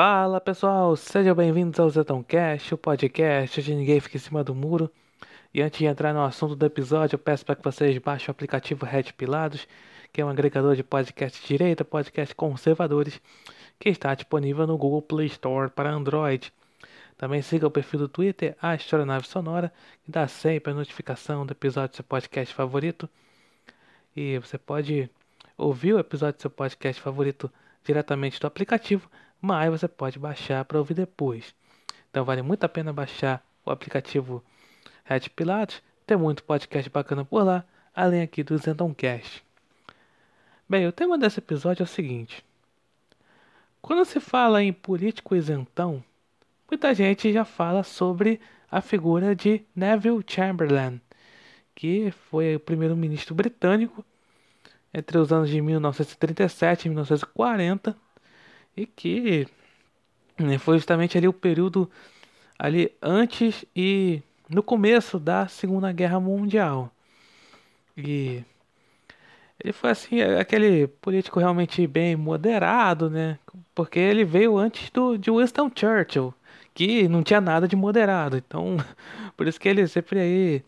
Fala pessoal, sejam bem-vindos ao Zetãocast, o podcast onde ninguém fica em cima do muro. E antes de entrar no assunto do episódio, eu peço para que vocês baixem o aplicativo Red Pilados, que é um agregador de podcast de direita, podcast conservadores, que está disponível no Google Play Store para Android. Também siga o perfil do Twitter, a Nave Sonora, que dá sempre a notificação do episódio do seu podcast favorito. E você pode ouvir o episódio do seu podcast favorito diretamente do aplicativo, mas você pode baixar para ouvir depois. Então vale muito a pena baixar o aplicativo Red Pilates, tem muito podcast bacana por lá, além aqui do Zendoncast. Bem, o tema desse episódio é o seguinte: quando se fala em político isentão, muita gente já fala sobre a figura de Neville Chamberlain, que foi o primeiro-ministro britânico entre os anos de 1937 e 1940 e que né, foi justamente ali o período ali antes e no começo da Segunda Guerra Mundial. E ele foi assim, aquele político realmente bem moderado, né? Porque ele veio antes do, de Winston Churchill, que não tinha nada de moderado. Então, por isso que ele sempre aí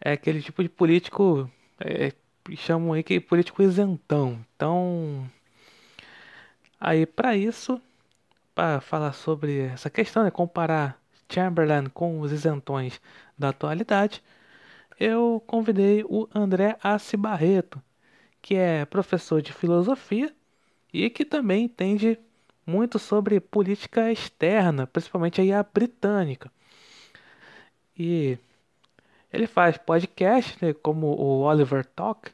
é aquele tipo de político é, chamam aí que político isentão. Então, aí para isso, para falar sobre essa questão, né, comparar Chamberlain com os isentões da atualidade, eu convidei o André Assi Barreto, que é professor de filosofia e que também entende muito sobre política externa, principalmente aí a britânica. E ele faz podcast, né, como o Oliver Talk,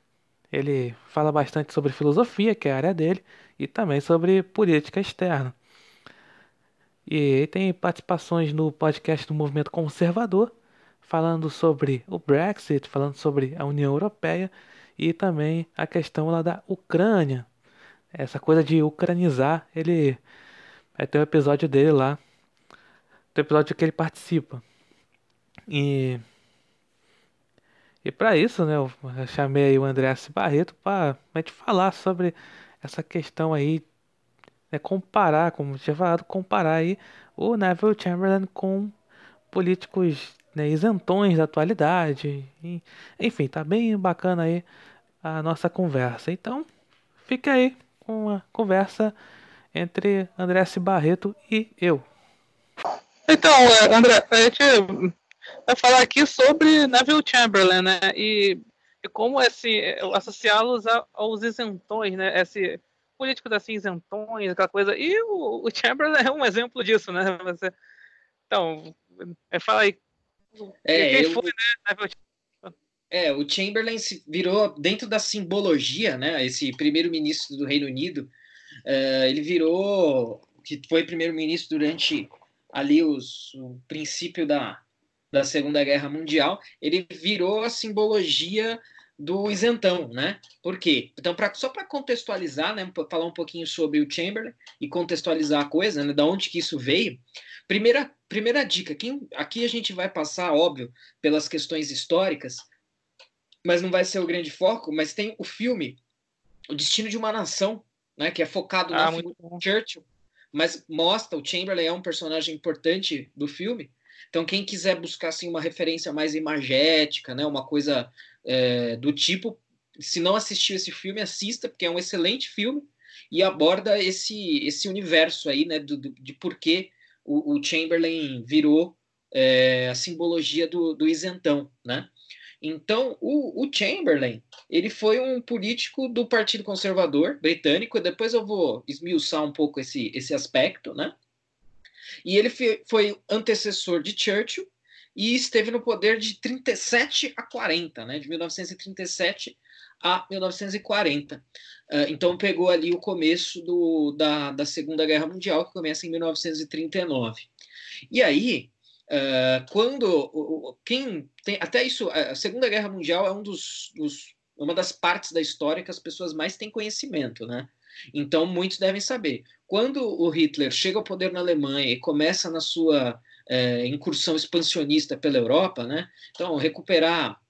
ele fala bastante sobre filosofia, que é a área dele, e também sobre política externa. E tem participações no podcast do Movimento Conservador, falando sobre o Brexit, falando sobre a União Europeia e também a questão lá da Ucrânia. Essa coisa de ucranizar, ele vai ter um episódio dele lá, um episódio que ele participa. E e para isso, né, eu chamei o André Barreto para a gente falar sobre essa questão aí, né, comparar, como tinha falado, comparar aí o Neville Chamberlain com políticos né, isentões da atualidade. Enfim, tá bem bacana aí a nossa conversa. Então, fica aí com a conversa entre André Barreto e eu. Então, é, André, a gente vai falar aqui sobre Neville Chamberlain, né? E como esse associá-los aos isentões, né? Esse políticos assim isentões, aquela coisa. E o, o Chamberlain é um exemplo disso, né? Você, então, é, fala aí. É, quem eu... foi, né? É, o Chamberlain virou dentro da simbologia, né? Esse primeiro-ministro do Reino Unido, uh, ele virou que foi primeiro-ministro durante ali os, o princípio da, da Segunda Guerra Mundial, ele virou a simbologia do isentão, né? Por quê? Então, pra, só para contextualizar, né, falar um pouquinho sobre o Chamberlain e contextualizar a coisa, né, da onde que isso veio. Primeira, primeira dica, quem, aqui a gente vai passar, óbvio, pelas questões históricas, mas não vai ser o grande foco, mas tem o filme O Destino de uma Nação, né, que é focado ah, na Churchill, mas mostra o Chamberlain é um personagem importante do filme, então, quem quiser buscar assim, uma referência mais imagética, né, uma coisa é, do tipo, se não assistiu esse filme, assista, porque é um excelente filme e aborda esse, esse universo aí, né, do, do de por que o, o Chamberlain virou é, a simbologia do, do isentão, né? Então, o, o, Chamberlain, ele foi um político do Partido Conservador britânico, depois eu vou esmiuçar um pouco esse, esse aspecto, né? E ele foi antecessor de Churchill e esteve no poder de 37 a 40, né, de 1937 a 1940. Uh, ah, então pegou ali o começo do, da, da Segunda Guerra Mundial, que começa em 1939. E aí, uh, quando quem tem até isso, a Segunda Guerra Mundial é um dos, dos, uma das partes da história que as pessoas mais têm conhecimento, né? Então, muitos devem saber. Quando o Hitler chega ao poder na Alemanha e começa na sua é, incursão expansionista pela Europa, né? Então, recuperar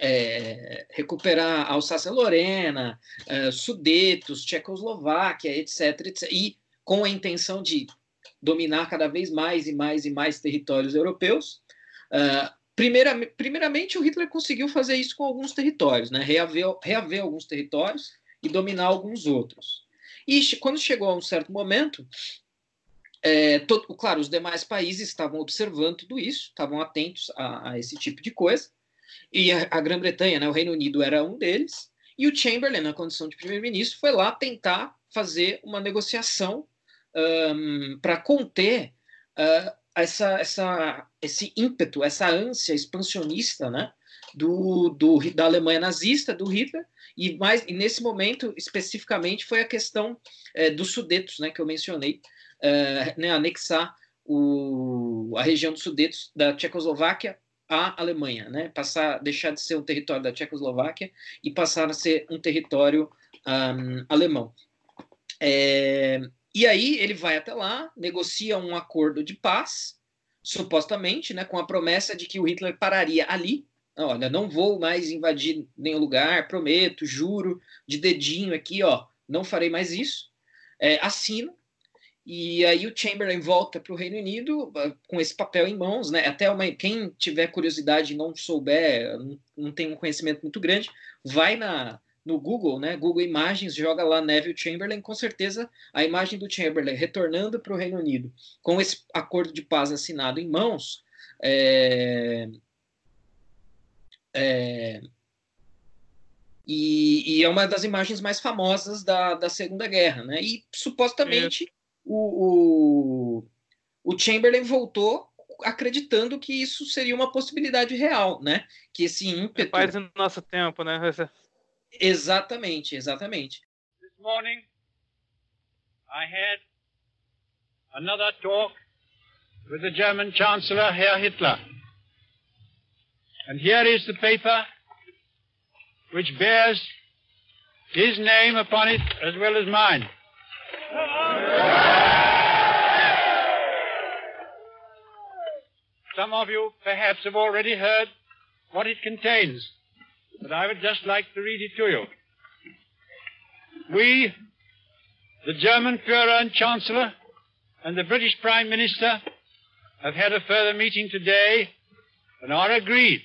é, recuperar Alsácia-Lorena, é, Sudetos, Tchecoslováquia, etc, etc, e com a intenção de dominar cada vez mais e mais e mais territórios europeus. Uh, primeira, primeiramente, o Hitler conseguiu fazer isso com alguns territórios, né? reaver, reaver alguns territórios e dominar alguns outros. E quando chegou a um certo momento, é, todo, claro, os demais países estavam observando tudo isso, estavam atentos a, a esse tipo de coisa. E a, a Grã-Bretanha, né, o Reino Unido era um deles. E o Chamberlain, na condição de primeiro-ministro, foi lá tentar fazer uma negociação um, para conter uh, essa, essa, esse ímpeto, essa ânsia expansionista né, do, do, da Alemanha nazista, do Hitler, e, mais, e nesse momento, especificamente, foi a questão é, dos Sudetos, né, que eu mencionei, é, né, anexar o, a região dos Sudetos da Tchecoslováquia à Alemanha, né, passar, deixar de ser um território da Tchecoslováquia e passar a ser um território um, alemão. É, e aí ele vai até lá, negocia um acordo de paz, supostamente, né, com a promessa de que o Hitler pararia ali. Olha, não vou mais invadir nenhum lugar, prometo, juro, de dedinho aqui, ó, não farei mais isso. É, assina. E aí o Chamberlain volta para o Reino Unido uh, com esse papel em mãos, né? Até uma, quem tiver curiosidade e não souber, não, não tem um conhecimento muito grande, vai na, no Google, né? Google Imagens, joga lá Neville Chamberlain, com certeza a imagem do Chamberlain retornando para o Reino Unido com esse acordo de paz assinado em mãos. É, é, e, e, é uma das imagens mais famosas da, da Segunda Guerra, né? E supostamente o, o, o Chamberlain voltou acreditando que isso seria uma possibilidade real, né? Que esse ímpeto. É quase no nosso tempo, né? Exatamente, exatamente. This morning I had another talk with the German Chancellor Herr Hitler. And here is the paper which bears his name upon it as well as mine. Some of you perhaps have already heard what it contains but I would just like to read it to you. We, the German Führer and Chancellor, and the British Prime Minister have had a further meeting today and are agreed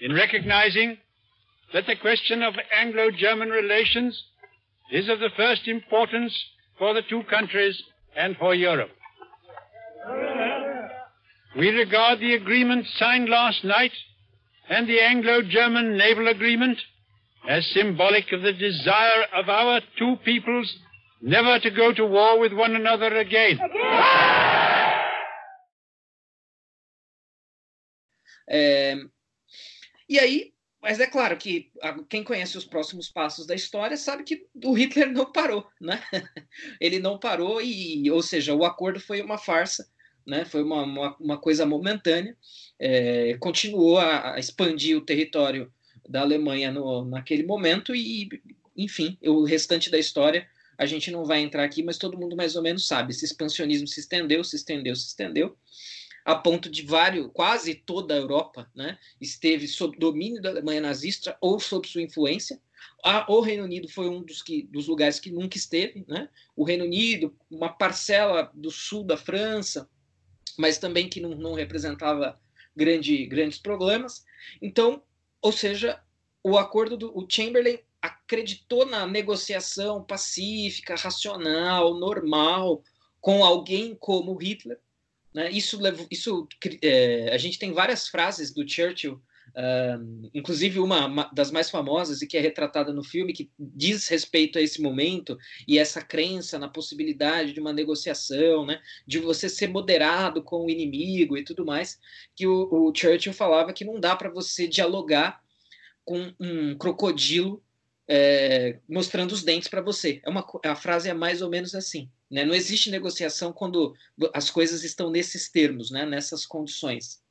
in recognizing that the question of Anglo-German relations is of the first importance for the two countries and for Europe. We regard the agreement signed last night and the Anglo-German naval agreement as symbolic of the desire of our two peoples never to go to war with one another again. É, e aí, mas é claro que quem conhece os próximos passos da história sabe que o Hitler não parou, né? Ele não parou e, ou seja, o acordo foi uma farsa né? Foi uma, uma, uma coisa momentânea. É, continuou a, a, expandir o território da Alemanha no, naquele momento e, enfim, o restante da história a gente não vai entrar aqui, mas todo mundo mais ou menos sabe. Esse expansionismo se estendeu, se estendeu, se estendeu, a ponto de vários, quase toda a Europa, né, esteve sob domínio da Alemanha nazista ou sob sua influência. A, o Reino Unido foi um dos, que, dos lugares que nunca esteve, né? O Reino Unido, uma parcela do sul da França, mas também que não, não representava grande, grandes problemas. Então, ou seja, o acordo do o Chamberlain acreditou na negociação pacífica, racional, normal com alguém como Hitler. Né? Isso, isso é, a gente tem várias frases do Churchill Uh, inclusive uma, uma, das mais famosas e que é retratada no filme, que diz respeito a esse momento e essa crença na possibilidade de uma negociação, né, de você ser moderado com o inimigo e tudo mais, que o, o Churchill falava que não dá para você dialogar com um crocodilo é, mostrando os dentes para você. É uma, a frase é mais ou menos assim. Né? Não existe negociação quando as coisas estão nesses termos, né? nessas condições.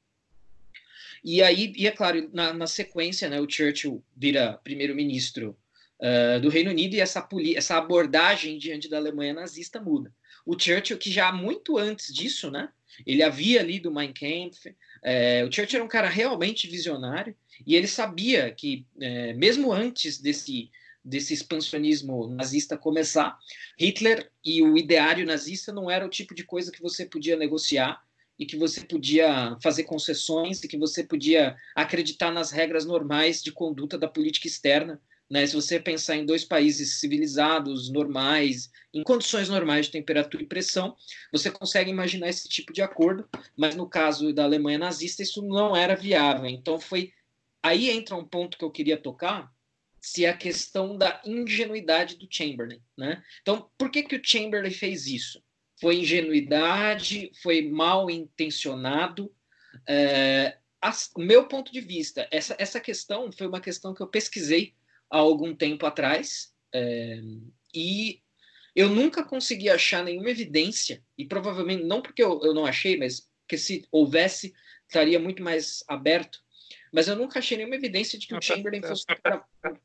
E aí, e é claro, na, na sequência, né, o Churchill vira primeiro-ministro uh, do Reino Unido e essa, essa abordagem diante da Alemanha nazista muda. O Churchill, que já muito antes disso, né, ele havia lido Mein Kampf, é, o Churchill era um cara realmente visionário e ele sabia que, é, mesmo antes desse desse expansionismo nazista começar. Hitler e o ideário nazista não era o tipo de coisa que você podia negociar e que você podia fazer concessões e que você podia acreditar nas regras normais de conduta da política externa. Né? Se você pensar em dois países civilizados, normais, em condições normais de temperatura e pressão, você consegue imaginar esse tipo de acordo, mas no caso da Alemanha nazista isso não era viável. Então foi aí entra um ponto que eu queria tocar, se a questão da ingenuidade do Chamberlain, né? Então, por que que o Chamberlain fez isso? Foi ingenuidade? Foi mal intencionado? É, meu ponto de vista, essa, essa questão foi uma questão que eu pesquisei há algum tempo atrás é, e eu nunca consegui achar nenhuma evidência, e provavelmente não porque eu, eu não achei, mas que se houvesse, estaria muito mais aberto mas eu nunca achei nenhuma evidência de que o Chamberlain fosse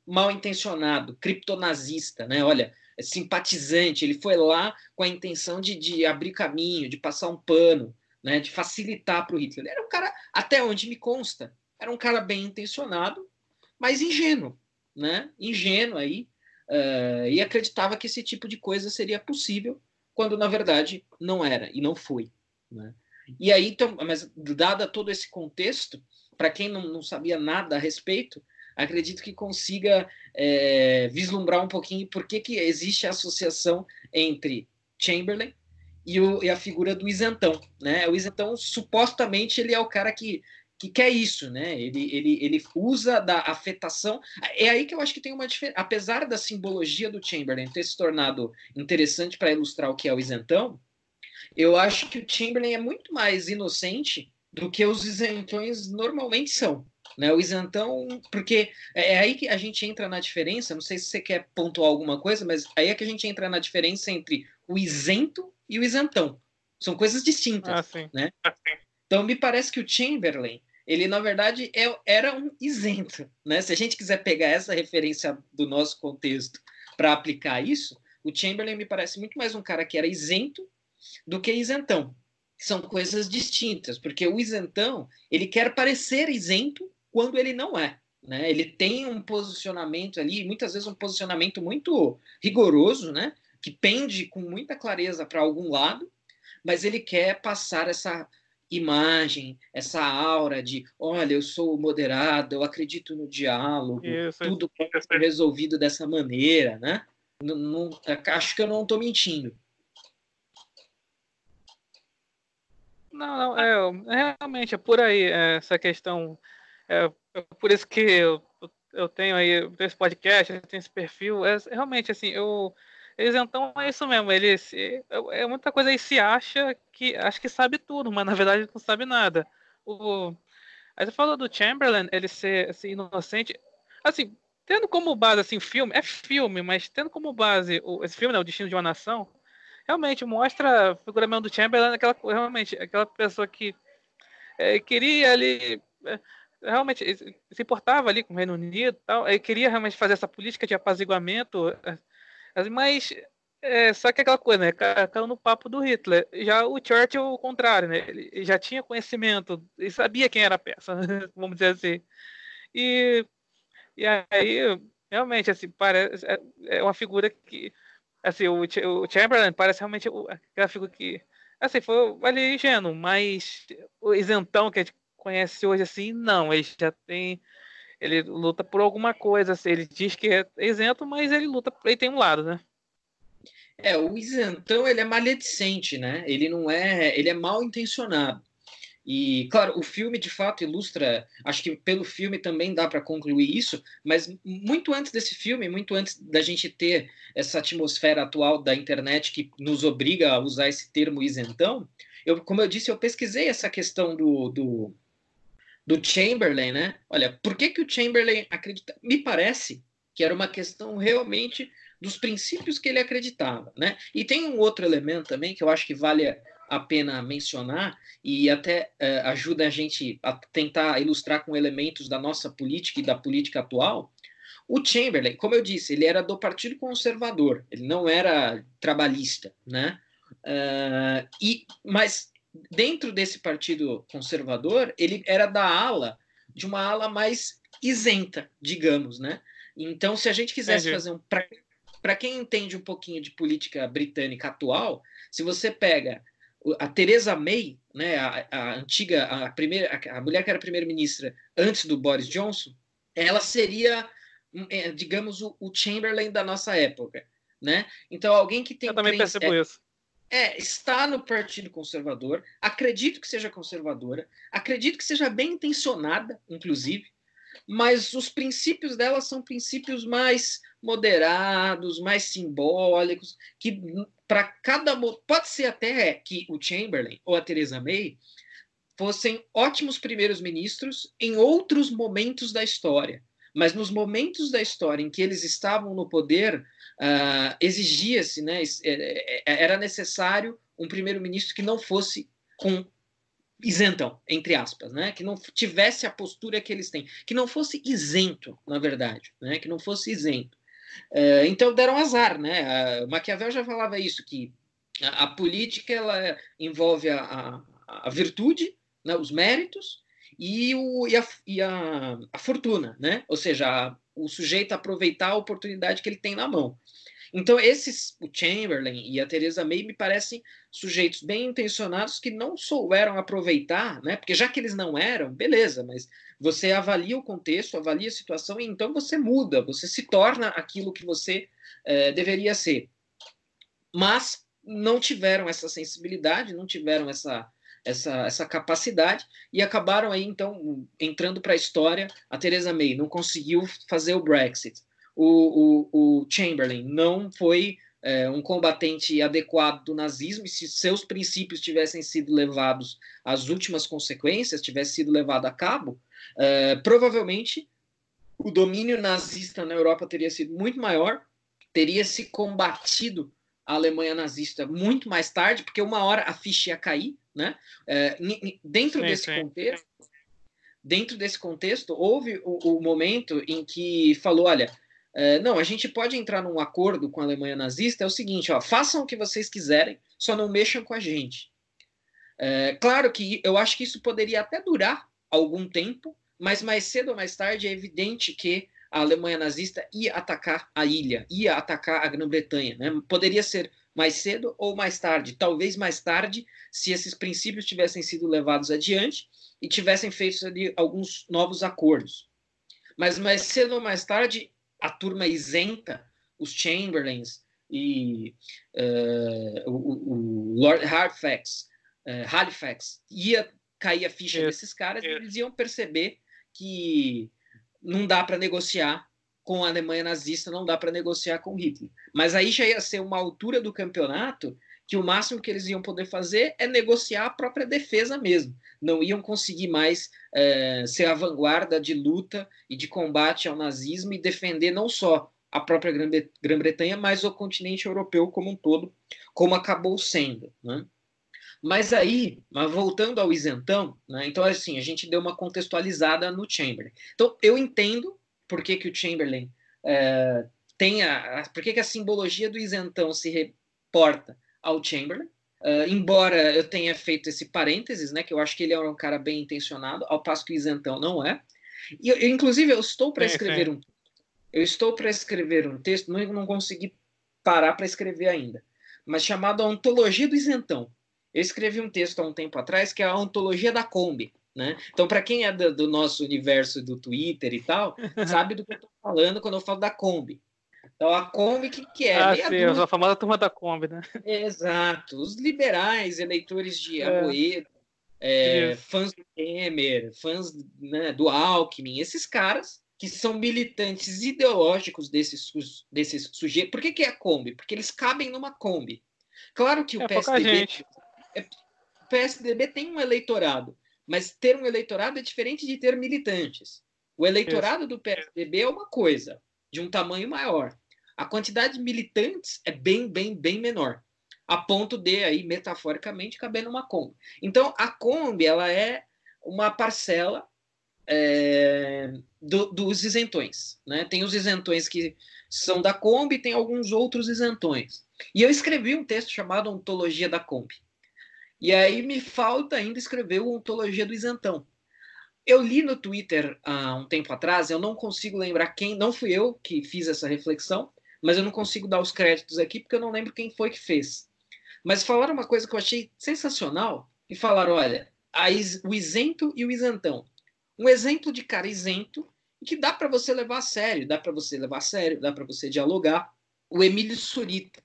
mal intencionado, criptonazista, né? Olha, é simpatizante, ele foi lá com a intenção de, de abrir caminho, de passar um pano, né? De facilitar para o Hitler. Ele era um cara, até onde me consta, era um cara bem intencionado, mas ingênuo, né? Ingênuo aí, uh, e acreditava que esse tipo de coisa seria possível, quando na verdade não era e não foi, né? E aí, então, mas dada todo esse contexto, para quem não, não, sabia nada a respeito, acredito que consiga é, vislumbrar um pouquinho por que, que existe a associação entre Chamberlain e, o, e, a figura do isentão. Né? O isentão, supostamente, ele é o cara que, que quer isso, né? Ele, ele, ele usa da afetação. É aí que eu acho que tem uma diferença. Apesar da simbologia do Chamberlain ter se tornado interessante para ilustrar o que é o isentão, eu acho que o Chamberlain é muito mais inocente do que os isentões normalmente são. Né? O isentão, porque é, é aí que a gente entra na diferença, não sei se você quer pontuar alguma coisa, mas aí é que a gente entra na diferença entre o isento e o isentão. São coisas distintas. Ah, né? Ah, então, me parece que o Chamberlain, ele na verdade é, era um isento. Né? Se a gente quiser pegar essa referência do nosso contexto para aplicar isso, o Chamberlain me parece muito mais um cara que era isento do que isentão são coisas distintas, porque o isentão ele quer parecer isento quando ele não é. Né? Ele tem um posicionamento ali, muitas vezes um posicionamento muito rigoroso, né? que pende com muita clareza para algum lado, mas ele quer passar essa imagem, essa aura de, olha, eu sou moderado, eu acredito no diálogo, Isso, tudo pode ser resolvido dessa maneira, né? Não, não, acho que eu não estou mentindo. Não, não, é, realmente é por aí é, essa questão. É, é, por isso que eu, eu tenho aí esse podcast, eu tenho esse perfil. É, realmente, assim, eu. Eles então é isso mesmo, ele se, é, é muita coisa aí se acha que acho que sabe tudo, mas na verdade não sabe nada. O, aí você falou do Chamberlain, ele ser assim, inocente. Assim, tendo como base assim, filme, é filme, mas tendo como base o, esse filme, né, O Destino de uma Nação, realmente mostra a figura mesmo do Chamberlain, aquela, realmente, aquela pessoa que é, queria ali. É, realmente se importava ali com o Reino Unido tal, ele queria realmente fazer essa política de apaziguamento, é, mas é, só que aquela coisa, né? Caiu no papo do Hitler. Já o Churchill, o contrário, né? Ele já tinha conhecimento, e sabia quem era a peça, vamos dizer assim. E, e aí, realmente, assim, parece, é, é uma figura que Assim, o, o Chamberlain parece realmente aquela figura que. Assim, foi ali ingênuo, mas o isentão que a gente conhece hoje, assim, não. Ele já tem. Ele luta por alguma coisa, assim, ele diz que é isento, mas ele luta, ele tem um lado, né? É, o isentão, ele é maledicente, né? Ele não é. Ele é mal intencionado. E, claro, o filme de fato ilustra, acho que pelo filme também dá para concluir isso, mas muito antes desse filme, muito antes da gente ter essa atmosfera atual da internet que nos obriga a usar esse termo isentão, eu, como eu disse, eu pesquisei essa questão do, do, do Chamberlain, né? Olha, por que, que o Chamberlain acredita? Me parece que era uma questão realmente dos princípios que ele acreditava, né? E tem um outro elemento também que eu acho que vale a pena mencionar e até uh, ajuda a gente a tentar ilustrar com elementos da nossa política e da política atual. O Chamberlain, como eu disse, ele era do Partido Conservador, ele não era trabalhista, né? Uh, e, mas dentro desse Partido Conservador, ele era da ala, de uma ala mais isenta, digamos, né? Então, se a gente quisesse Entendi. fazer um. Para quem entende um pouquinho de política britânica atual, se você pega a Theresa May, né, a, a antiga, a primeira, a, mulher que era primeira-ministra antes do Boris Johnson, ela seria, hum, é, digamos, o, o, Chamberlain da nossa época, né? Então alguém que tem eu também percebo é, isso. É, está no Partido Conservador, acredito que seja conservadora, acredito que seja bem intencionada, inclusive, mas os princípios dela são princípios mais moderados, mais simbólicos, que para cada pode ser até que o Chamberlain ou a Theresa May fossem ótimos primeiros ministros em outros momentos da história, mas nos momentos da história em que eles estavam no poder, uh, exigia-se, né, é, é, era necessário um primeiro-ministro que não fosse com isentão, entre aspas, né? Que não tivesse a postura que eles têm, que não fosse isento, na verdade, né? Que não fosse isento. Uh, então deram azar, né? Maquiavel já falava isso que a, a política ela envolve a, a, a virtude, né? os méritos e, o, e, a, e a fortuna, né? Ou seja, o sujeito aproveitar a oportunidade que ele tem na mão. Então, esses, o Chamberlain e a Theresa May me parecem sujeitos bem intencionados que não souberam aproveitar, né? Porque já que eles não eram, beleza, mas você avalia o contexto, avalia a situação e então você muda, você se torna aquilo que você é, deveria ser. Mas não tiveram essa sensibilidade, não tiveram essa, essa, essa capacidade e acabaram aí então entrando para a história. A Theresa May não conseguiu fazer o Brexit o, o, o Chamberlain não foi é, um combatente adequado do nazismo e se seus princípios tivessem sido levados às últimas consequências, tivesse sido levado a cabo, é, provavelmente o domínio nazista na Europa teria sido muito maior, teria se combatido a Alemanha nazista muito mais tarde, porque uma hora a ficha ia cair, né? É, dentro sim, desse sim. contexto, dentro desse contexto, houve o, o momento em que falou, olha, é, não, a gente pode entrar num acordo com a Alemanha nazista, é o seguinte, ó, façam o que vocês quiserem, só não mexam com a gente. É, claro que eu acho que isso poderia até durar algum tempo, mas mais cedo ou mais tarde é evidente que a Alemanha nazista ia atacar a ilha, ia atacar a Grã-Bretanha. Né? Poderia ser mais cedo ou mais tarde. Talvez mais tarde, se esses princípios tivessem sido levados adiante e tivessem feito ali alguns novos acordos. Mas mais cedo ou mais tarde, a turma isenta, os Chamberlains e uh, o, o, Lord Halifax, uh, Halifax, ia cair a ficha desses caras e eles iam perceber que não dá para negociar com a Alemanha nazista, não dá para negociar com Hitler. Mas aí já ia ser uma altura do campeonato que o máximo que eles iam poder fazer é negociar a própria defesa mesmo. Não iam conseguir mais é, ser a vanguarda de luta e de combate ao nazismo e defender não só a própria Grã-Bretanha, mas o continente europeu como um todo, como acabou sendo. Né? Mas aí, mas voltando ao isentão, né, então assim, a gente deu uma contextualizada no Chamberlain. Então eu entendo por que, que o Chamberlain é, tem a, a, por que, que a simbologia do isentão se reporta ao Chamberlain. Uh, embora eu tenha feito esse parênteses, né, que eu acho que ele é um cara bem intencionado, ao passo que o isentão não é. E eu, inclusive eu estou para escrever um eu estou para escrever um texto, não, não consegui parar para escrever ainda, mas chamado a Ontologia do Isentão. Eu escrevi um texto há um tempo atrás que é a Ontologia da Kombi. Né? Então, para quem é do, do, nosso universo do Twitter e tal, sabe do que eu estou falando quando eu falo da Kombi. Então a Kombi, que, que é? Ah, sim, a famosa turma da Kombi, né? Exato. Os liberais, eleitores de é. é, fãs do Temer, fãs né, do Alckmin, esses caras que são militantes ideológicos desses, desses sujeitos. Por que, que é a Kombi? Porque eles cabem numa Kombi. Claro que o é PSDB. É, o PSDB tem um eleitorado, mas ter um eleitorado é diferente de ter militantes. O eleitorado Isso. do PSDB é uma coisa, de um tamanho maior a quantidade de militantes é bem, bem, bem menor, a ponto de aí metaforicamente caber numa Kombi. Então a Kombi ela é uma parcela é, do, dos isentões, né? Tem os isentões que são da Kombi, tem alguns outros isentões. E eu escrevi um texto chamado Ontologia da Kombi. E aí me falta ainda escrever o Ontologia do Isentão. Eu li no Twitter há um tempo atrás, eu não consigo lembrar quem, não fui eu que fiz essa reflexão, mas eu não consigo dar os créditos aqui porque eu não lembro quem foi que fez. Mas falaram uma coisa que eu achei sensacional e falaram: olha, is, o isento e o isentão. Um exemplo de cara isento que dá para você levar a sério, dá para você levar a sério, dá para você dialogar. O Emílio Surita.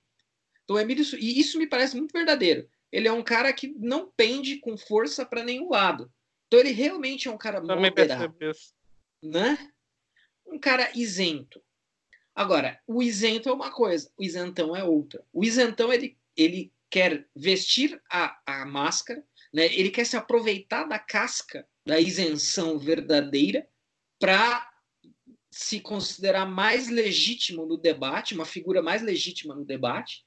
Então, Emílio, e isso me parece muito verdadeiro. Ele é um cara que não pende com força para nenhum lado. Então ele realmente é um cara Também moderado. Né? Um cara isento. Agora, o isento é uma coisa, o isentão é outra. O isentão ele, ele quer vestir a, a máscara, né? ele quer se aproveitar da casca da isenção verdadeira para se considerar mais legítimo no debate, uma figura mais legítima no debate,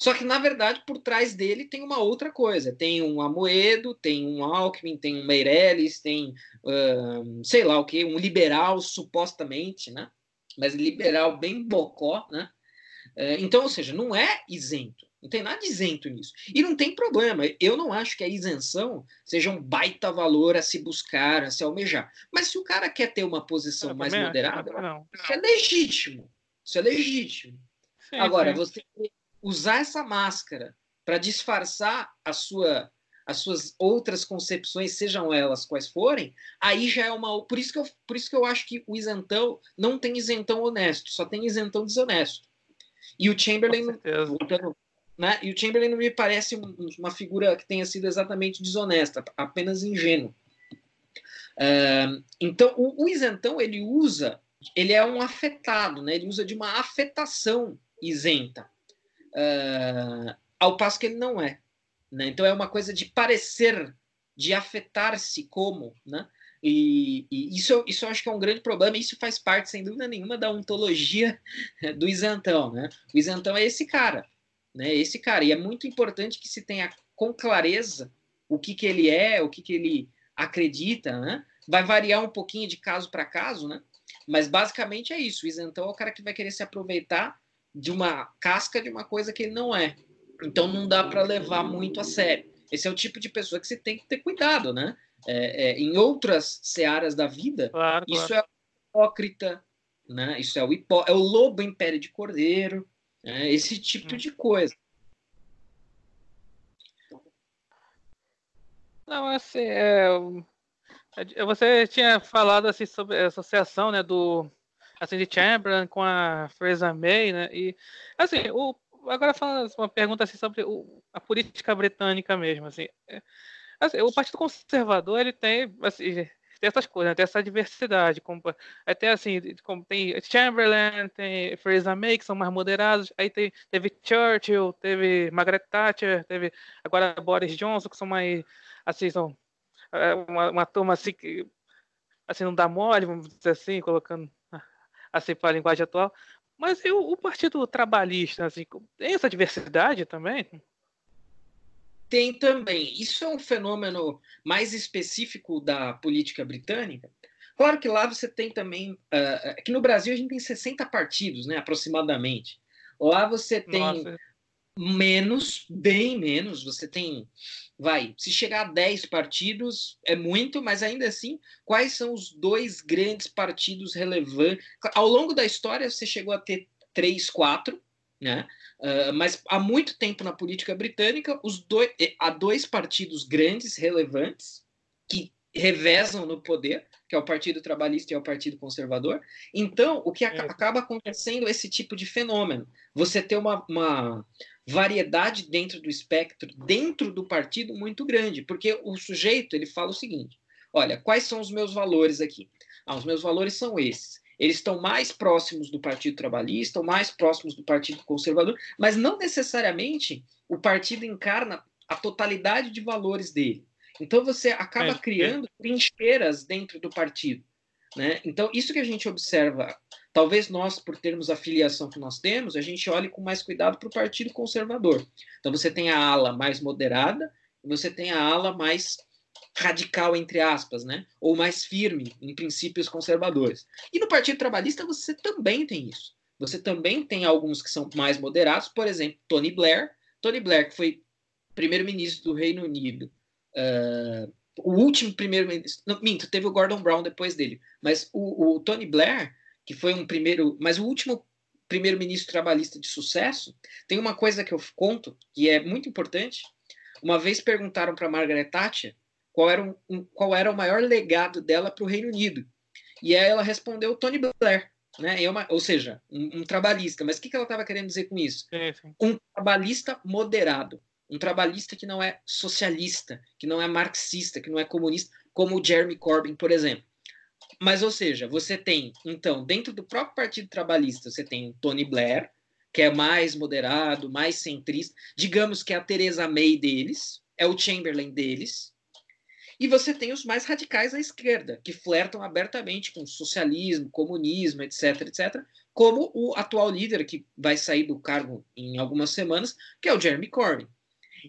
só que, na verdade, por trás dele tem uma outra coisa. Tem um Amoedo, tem um Alckmin, tem um Meirelles, tem, sei lá o que, um liberal, supostamente, né? Mas liberal bem bocó, né? Uh, então, ou seja, não é isento. Não tem nada isento nisso. E não tem problema. Eu não acho que a isenção seja um baita valor a se buscar, a se almejar. Mas se o cara quer ter uma posição mais moderada, não. isso é legítimo. Isso é legítimo. Sim, Agora, sim. você usar essa máscara para disfarçar a sua, as suas outras concepções, sejam elas quais forem, aí já é uma. Por isso que eu, por isso que eu acho que o isentão não tem isentão honesto, só tem isentão desonesto. E o Chamberlain, voltando, né? E o Chamberlain não me parece uma figura que tenha sido exatamente desonesta, apenas ingênuo. Uh, então, o, o, isentão ele usa, ele é um afetado, né? Ele usa de uma afetação isenta uh, ao passo que ele não é. Né? Então é uma coisa de parecer, de afetar-se como, né? E, e, isso, isso eu acho que é um grande problema, e isso faz parte, sem dúvida nenhuma, da ontologia do isentão. Né? O isentão é esse cara, né? esse cara, e é muito importante que se tenha com clareza o que, que ele é, o que, que ele acredita, né? vai variar um pouquinho de caso para caso, né? mas basicamente é isso, o isentão é o cara que vai querer se aproveitar de uma casca de uma coisa que ele não é. Então não dá para levar muito a sério. Esse é o tipo de pessoa que você tem que ter cuidado, né? É, é, em outras searas da vida, claro, isso claro. é hipócrita, né? Isso é o, hipó é o lobo em pele de cordeiro, né? esse tipo hum. de coisa. Não, assim, é, você tinha falado assim sobre a associação, né, do assim, de Chamberlain com a Theresa May, né? E assim, o, agora falando uma pergunta assim sobre o, a política britânica mesmo, assim, é, assim, o Partido Conservador ele tem assim, tem essas coisas, né? tem essa diversidade, como, até assim, como tem Chamberlain, tem Theresa May, que são mais moderados, aí tem, teve Churchill, teve Margaret Thatcher, teve agora Boris Johnson, que são mais, assim, são é, uma, uma turma assim que assim, não dá mole, vamos dizer assim, colocando assim para a linguagem atual. Mas e o, o Partido Trabalhista, assim, tem essa diversidade também? Tem também. Isso é um fenômeno mais específico da política britânica. Claro que lá você tem também. Uh, aqui no Brasil a gente tem 60 partidos, né, aproximadamente. Lá você tem Nossa. Menos, bem menos. Você tem vai, se chegar a 10 partidos é muito, mas ainda assim, quais são os dois grandes partidos relevantes? Ao longo da história, você chegou a ter três, quatro, né? Uh, mas há muito tempo na política britânica, os dois, há dois partidos grandes, relevantes, que revezam no poder, que é o Partido Trabalhista e é o Partido Conservador. Então, o que é. acaba acontecendo é esse tipo de fenômeno. Você ter uma, uma variedade dentro do espectro, dentro do partido, muito grande, porque o sujeito ele fala o seguinte: olha, quais são os meus valores aqui? Ah, os meus valores são esses. Eles estão mais próximos do Partido Trabalhista, ou mais próximos do Partido Conservador, mas não necessariamente o partido encarna a totalidade de valores dele. Então você acaba é, criando é. trincheiras dentro do partido. Né? Então, isso que a gente observa Talvez nós, por termos a filiação que nós temos, a gente olhe com mais cuidado para o Partido Conservador. Então você tem a ala mais moderada e você tem a ala mais radical, entre aspas, né? ou mais firme em princípios conservadores. E no Partido Trabalhista você também tem isso. Você também tem alguns que são mais moderados, por exemplo, Tony Blair. Tony Blair, que foi primeiro-ministro do Reino Unido uh, o último primeiro-ministro. Minto, teve o Gordon Brown depois dele. Mas o, o Tony Blair, que foi um primeiro. Mas o último primeiro-ministro trabalhista de sucesso, tem uma coisa que eu conto, que é muito importante. Uma vez perguntaram para Margaret Thatcher qual era, um, um, qual era o maior legado dela para o Reino Unido. E aí ela respondeu Tony Blair. Né? É uma, ou seja, um, um trabalhista. Mas o que, que ela estava querendo dizer com isso? Um trabalhista moderado um trabalhista que não é socialista, que não é marxista, que não é comunista, como o Jeremy Corbyn, por exemplo. Mas, ou seja, você tem, então, dentro do próprio Partido Trabalhista, você tem o Tony Blair, que é mais moderado, mais centrista, digamos que é a Theresa May deles, é o Chamberlain deles, e você tem os mais radicais à esquerda, que flertam abertamente com socialismo, comunismo, etc, etc, como o atual líder que vai sair do cargo em algumas semanas, que é o Jeremy Corbyn.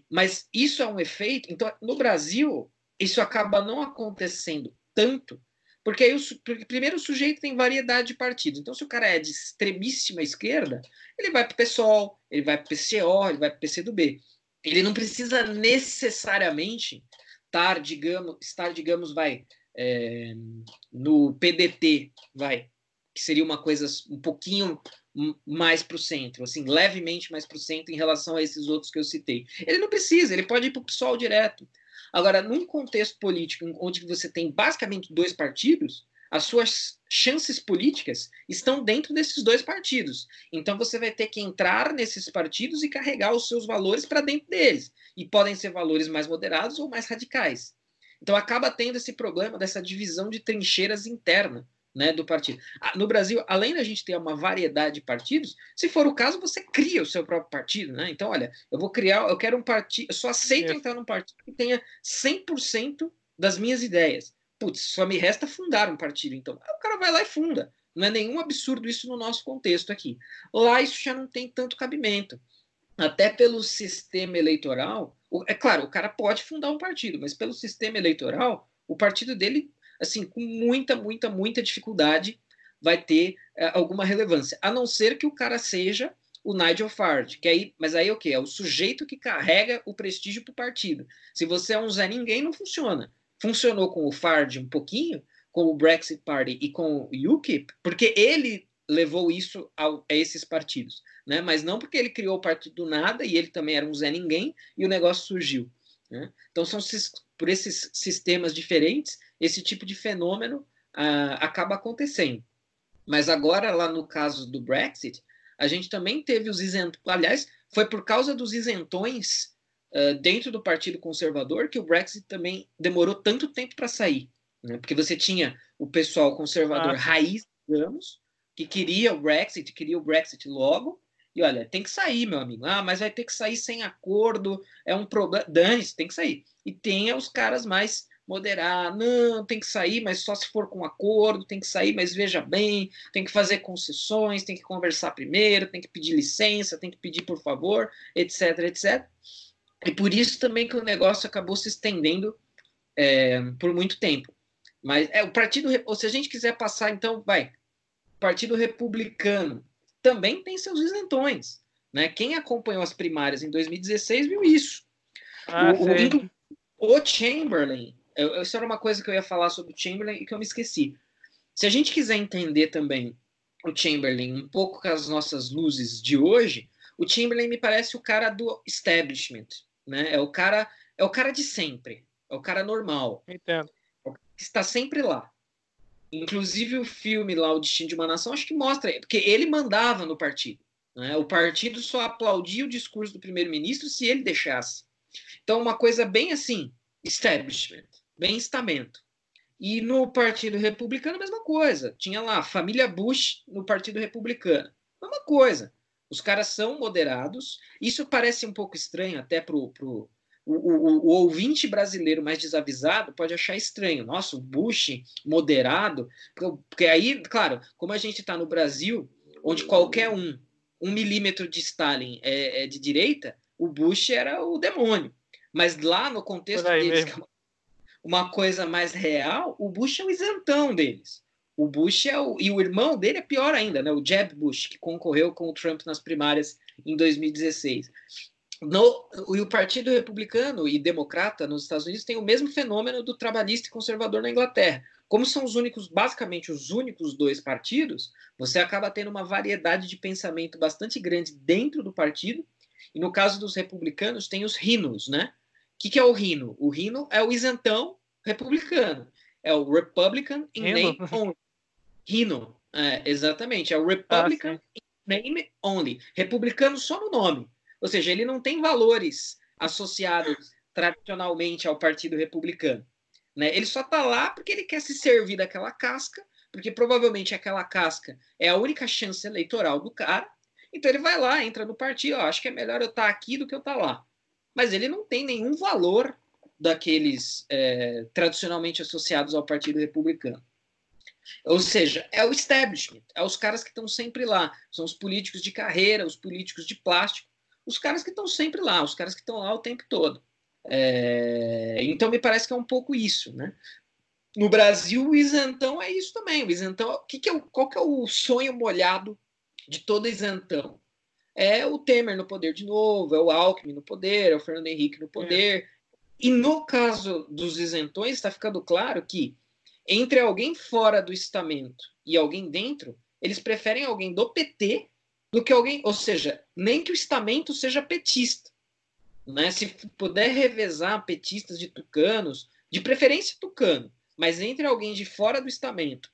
Mas isso é um efeito. Então, no Brasil, isso acaba não acontecendo tanto, porque aí o, primeiro o sujeito tem variedade de partidos. Então, se o cara é de extremíssima esquerda, ele vai para o PSOL, ele vai para o PCO, ele vai para o PCdoB. Ele não precisa necessariamente estar, digamos, estar, digamos, vai é, no PDT, vai, que seria uma coisa um pouquinho mais para o centro, assim, levemente mais para o centro em relação a esses outros que eu citei. Ele não precisa, ele pode ir para o PSOL direto. Agora, num contexto político onde você tem basicamente dois partidos, as suas chances políticas estão dentro desses dois partidos. Então você vai ter que entrar nesses partidos e carregar os seus valores para dentro deles. E podem ser valores mais moderados ou mais radicais. Então acaba tendo esse problema dessa divisão de trincheiras interna né, do partido. Ah, no Brasil, além da gente ter uma variedade de partidos, se for o caso, você cria o seu próprio partido, né? Então, olha, eu vou criar, eu quero um partido, eu só aceito é. entrar num partido que tenha 100% das minhas ideias. Putz, só me resta fundar um partido, então. o cara vai lá e funda. Não é nenhum absurdo isso no nosso contexto aqui. Lá isso já não tem tanto cabimento. Até pelo sistema eleitoral, é claro, o cara pode fundar um partido, mas pelo sistema eleitoral, o partido dele assim, com muita, muita, muita dificuldade vai ter é, alguma relevância, a não ser que o cara seja o Nigel Farage, que aí, mas aí é o que? É o sujeito que carrega o prestígio para o partido. Se você é um Zé Ninguém, não funciona. Funcionou com o Farage um pouquinho, com o Brexit Party e com o UKIP, porque ele levou isso ao, a esses partidos, né? Mas não porque ele criou o partido do nada e ele também era um Zé Ninguém e o negócio surgiu. Né? Então são por esses sistemas diferentes esse tipo de fenômeno uh, acaba acontecendo. Mas agora, lá no caso do Brexit, a gente também teve os isentões. Aliás, foi por causa dos isentões uh, dentro do Partido Conservador que o Brexit também demorou tanto tempo para sair. Né? Porque você tinha o pessoal conservador ah. raiz, digamos, que queria o Brexit, queria o Brexit logo, e olha, tem que sair, meu amigo. Ah, mas vai ter que sair sem acordo, é um problema. Dane-se, tem que sair. E tem os caras mais moderar, não, tem que sair, mas só se for com acordo, tem que sair, mas veja bem, tem que fazer concessões, tem que conversar primeiro, tem que pedir licença, tem que pedir por favor, etc, etc. E por isso também que o negócio acabou se estendendo é, por muito tempo. Mas é o partido, ou se a gente quiser passar, então, vai, Partido Republicano também tem seus isentões. Né? Quem acompanhou as primárias em 2016 viu isso. Ah, o, o, o Chamberlain eu, isso era uma coisa que eu ia falar sobre o Chamberlain e que eu me esqueci. Se a gente quiser entender também o Chamberlain um pouco com as nossas luzes de hoje, o Chamberlain me parece o cara do establishment, né? É o cara, é o cara de sempre, é o cara normal. Entendo. É está sempre lá. Inclusive o filme lá, O Destino de uma Nação, acho que mostra, porque ele mandava no partido. Né? O partido só aplaudia o discurso do primeiro-ministro se ele deixasse. Então, uma coisa bem assim, establishment bem-estamento. E no Partido Republicano, a mesma coisa. Tinha lá a família Bush no Partido Republicano. Mesma coisa. Os caras são moderados. Isso parece um pouco estranho até para o, o, o, ouvinte brasileiro mais desavisado pode achar estranho. Nossa, o Bush moderado. Porque aí, claro, como a gente está no Brasil, onde qualquer um, um milímetro de Stalin é, é, de direita, o Bush era o demônio. Mas lá no contexto deles, que é uma coisa mais real, o Bush é o isentão deles. O Bush é o. E o irmão dele é pior ainda, né? O Jeb Bush, que concorreu com o Trump nas primárias em 2016. no, e o Partido Republicano e Democrata nos Estados Unidos tem o mesmo fenômeno do trabalhista e conservador na Inglaterra. Como são os únicos, basicamente os únicos dois partidos, você acaba tendo uma variedade de pensamento bastante grande dentro do partido. E no caso dos republicanos, tem os rinos, né? O que, que é o rino? O rino é o isentão republicano. É o Republican in name only. Rino, é, exatamente. É o Republican ah, in name only. Republicano só no nome. Ou seja, ele não tem valores associados tradicionalmente ao Partido Republicano. Né? Ele só está lá porque ele quer se servir daquela casca, porque provavelmente aquela casca é a única chance eleitoral do cara. Então ele vai lá, entra no partido, ó, acho que é melhor eu estar tá aqui do que eu estar tá lá. Mas ele não tem nenhum valor daqueles é, tradicionalmente associados ao Partido Republicano. Ou seja, é o establishment, é os caras que estão sempre lá, são os políticos de carreira, os políticos de plástico, os caras que estão sempre lá, os caras que estão lá o tempo todo. É, então me parece que é um pouco isso, né? No Brasil, o isentão é isso também. O isentão, que que é qual que é o sonho molhado de todo isentão? É o Temer no poder de novo, é o Alckmin no poder, é o Fernando Henrique no poder. E no caso dos isentões, está ficando claro que entre alguém fora do estamento e alguém dentro, eles preferem alguém do PT do que alguém, ou seja, nem que o estamento seja petista. Né? Se puder revezar petistas de tucanos, de preferência tucano, mas entre alguém de fora do estamento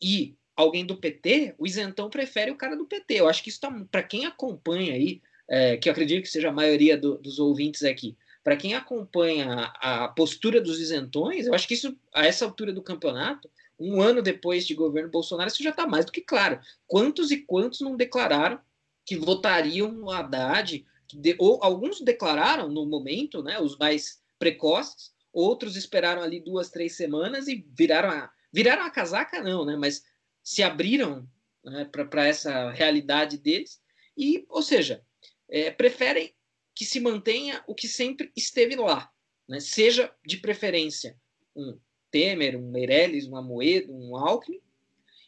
e alguém do PT, o isentão prefere o cara do PT. Eu acho que isso está para quem acompanha aí, é, que eu acredito que seja a maioria do, dos ouvintes aqui, para quem acompanha a, postura dos isentões, eu acho que isso, a essa altura do campeonato, um ano depois de governo Bolsonaro, isso já está mais do que claro. Quantos e quantos não declararam que votariam no Haddad? De, ou alguns declararam no momento, né, os mais precoces, outros esperaram ali duas, três semanas e viraram a, viraram a casaca, não, né, mas se abriram né, para essa realidade deles. E, ou seja, é, preferem que se mantenha o que sempre esteve lá, né, seja de preferência um Temer, um Meirelles, um Amoedo, um Alckmin.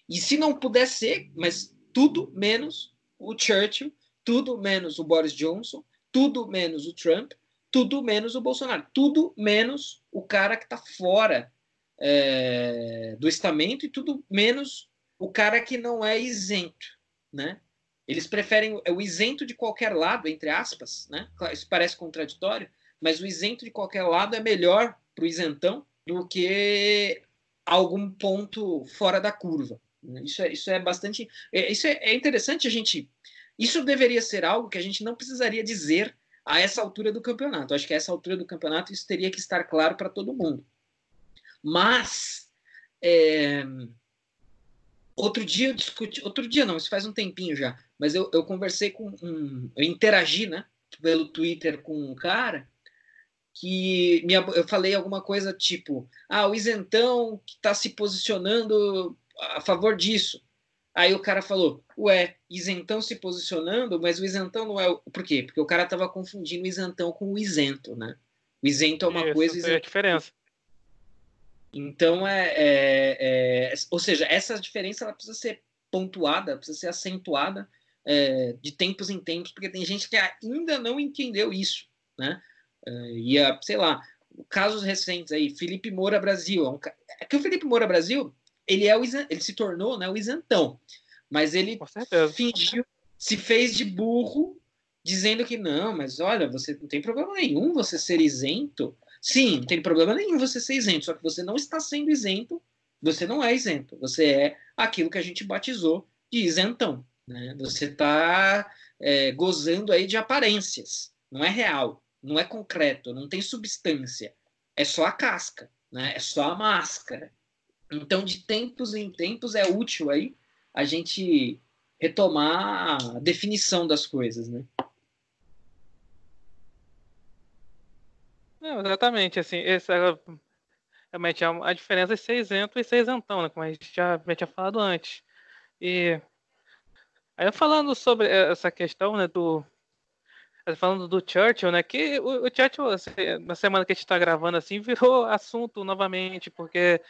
E se não puder ser, mas tudo menos o Churchill, tudo menos o Boris Johnson, tudo menos o Trump, tudo menos o Bolsonaro, tudo menos o cara que está fora é, do estamento e tudo menos o cara que não é isento, né? Eles preferem o isento de qualquer lado, entre aspas, né? Isso parece contraditório, mas o isento de qualquer lado é melhor para o isentão do que algum ponto fora da curva. Isso é, isso é bastante. É, isso é, é interessante a gente. Isso deveria ser algo que a gente não precisaria dizer a essa altura do campeonato. Acho que a essa altura do campeonato isso teria que estar claro para todo mundo. Mas é, outro dia eu discuti, outro dia não, isso faz um tempinho já, mas eu, eu conversei com um, eu interagi, né, pelo Twitter com um cara que minha, eu falei alguma coisa tipo, ah, o isentão que está se posicionando a favor disso. Aí o cara falou, ué, isentão se posicionando, mas o isentão não é o... Por quê? Porque o cara estava confundindo o isentão com o isento, né? O isento é uma Isso, coisa... Isso é a diferença. Então, é, é, é, Ou seja, essa diferença ela precisa ser pontuada, precisa ser acentuada é, de tempos em tempos, porque tem gente que ainda não entendeu isso, né? Uh, e, a, sei lá, casos recentes aí, Felipe Moura Brasil. É, um, é que o Felipe Moura Brasil, ele, é o, ele se tornou né, o isentão, mas ele fingiu, se fez de burro, dizendo que não, mas olha, você não tem problema nenhum você ser isento. Sim, não tem problema nenhum você ser isento, só que você não está sendo isento, você não é isento, você é aquilo que a gente batizou de isentão. Né? Você está é, gozando aí de aparências, não é real não é concreto, não tem substância, é só a casca, né? é só a máscara. Então, de tempos em tempos, é útil aí a gente retomar a definição das coisas, né? Exatamente, assim, esse, realmente a, diferença é ser isento e ser isentão, né? Como a gente já, já tinha falado antes. E aí falando sobre essa questão, né, do falando do Churchill, né? Que o, o Churchill, assim, na semana que a gente está gravando assim, virou assunto novamente, porque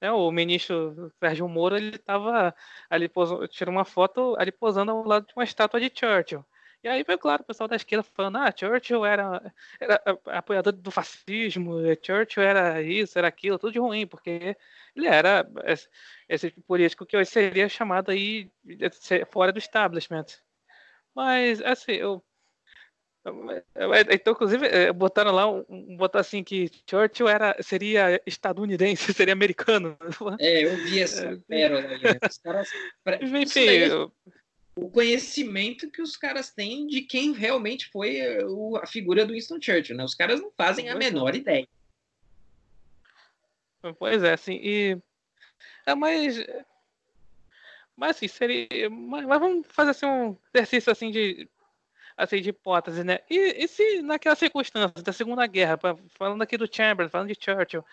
né, o ministro Sérgio Moro ele estava ali posando, tirou uma foto ali posando ao lado de uma estátua de Churchill. E aí foi claro, o pessoal da esquerda falando, ah, Churchill era, era apoiador do fascismo, Churchill era isso, era aquilo, tudo de ruim, porque ele era esse, esse político que hoje seria chamado aí fora do establishment. Mas, assim, eu, então, inclusive, é, botaram lá, um, botar assim que Churchill era, seria estadunidense, seria americano. É, eu vi essa é, pérola aí. Né? Os caras, Enfim, o conhecimento que os caras têm de quem realmente foi eh, a figura do Winston Churchill, né? Os caras não fazem a é. menor ideia. Pois é, assim, e... É, mas... Mas assim, seria... Mas, mas vamos fazer assim, um exercício assim de... Assim, de hipótese, né? E, e se naquela circunstância da Segunda Guerra, falando aqui do Chamberlain, falando de Churchill,